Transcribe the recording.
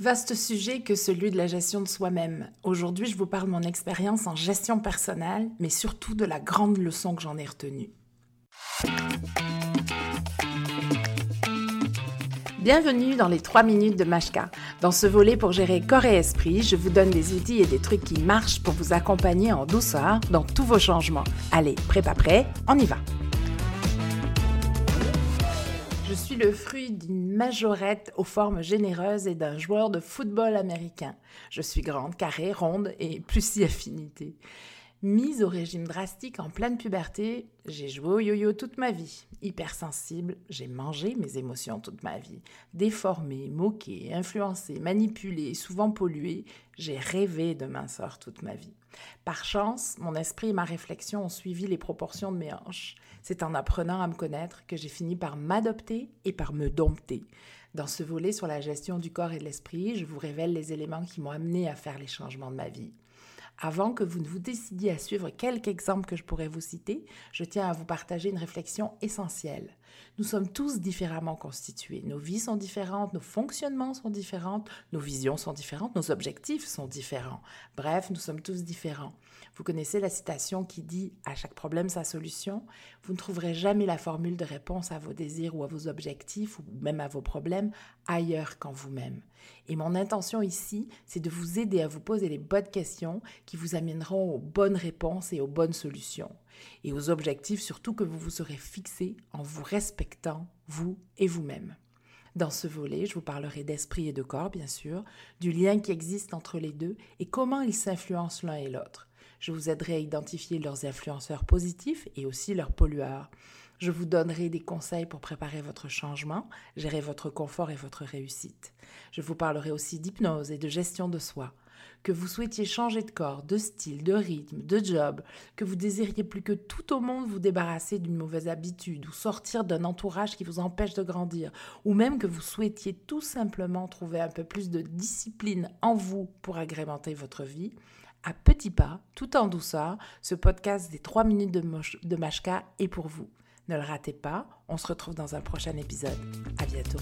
Vaste sujet que celui de la gestion de soi-même. Aujourd'hui, je vous parle de mon expérience en gestion personnelle, mais surtout de la grande leçon que j'en ai retenue. Bienvenue dans les 3 minutes de Mashka. Dans ce volet pour gérer corps et esprit, je vous donne des outils et des trucs qui marchent pour vous accompagner en douceur dans tous vos changements. Allez, prêt pas prêt, on y va. Je suis le fruit d'une majorette aux formes généreuses et d'un joueur de football américain. Je suis grande, carrée, ronde et plus si affinité. Mise au régime drastique en pleine puberté, j'ai joué au yo-yo toute ma vie. Hypersensible, j'ai mangé mes émotions toute ma vie. Déformée, moquée, influencée, manipulée, souvent polluée, j'ai rêvé de minceur toute ma vie. Par chance, mon esprit et ma réflexion ont suivi les proportions de mes hanches. C'est en apprenant à me connaître que j'ai fini par m'adopter et par me dompter. Dans ce volet sur la gestion du corps et de l'esprit, je vous révèle les éléments qui m'ont amené à faire les changements de ma vie. Avant que vous ne vous décidiez à suivre quelques exemples que je pourrais vous citer, je tiens à vous partager une réflexion essentielle. Nous sommes tous différemment constitués. Nos vies sont différentes, nos fonctionnements sont différents, nos visions sont différentes, nos objectifs sont différents. Bref, nous sommes tous différents. Vous connaissez la citation qui dit À chaque problème sa solution Vous ne trouverez jamais la formule de réponse à vos désirs ou à vos objectifs ou même à vos problèmes ailleurs qu'en vous-même. Et mon intention ici, c'est de vous aider à vous poser les bonnes questions qui vous amèneront aux bonnes réponses et aux bonnes solutions. Et aux objectifs surtout que vous vous serez fixés en vous respectant, vous et vous-même. Dans ce volet, je vous parlerai d'esprit et de corps, bien sûr, du lien qui existe entre les deux et comment ils s'influencent l'un et l'autre. Je vous aiderai à identifier leurs influenceurs positifs et aussi leurs pollueurs. Je vous donnerai des conseils pour préparer votre changement, gérer votre confort et votre réussite. Je vous parlerai aussi d'hypnose et de gestion de soi. Que vous souhaitiez changer de corps, de style, de rythme, de job, que vous désiriez plus que tout au monde vous débarrasser d'une mauvaise habitude ou sortir d'un entourage qui vous empêche de grandir, ou même que vous souhaitiez tout simplement trouver un peu plus de discipline en vous pour agrémenter votre vie, à petits pas, tout en douceur, ce podcast des 3 minutes de, de Mashka est pour vous. Ne le ratez pas, on se retrouve dans un prochain épisode. À bientôt.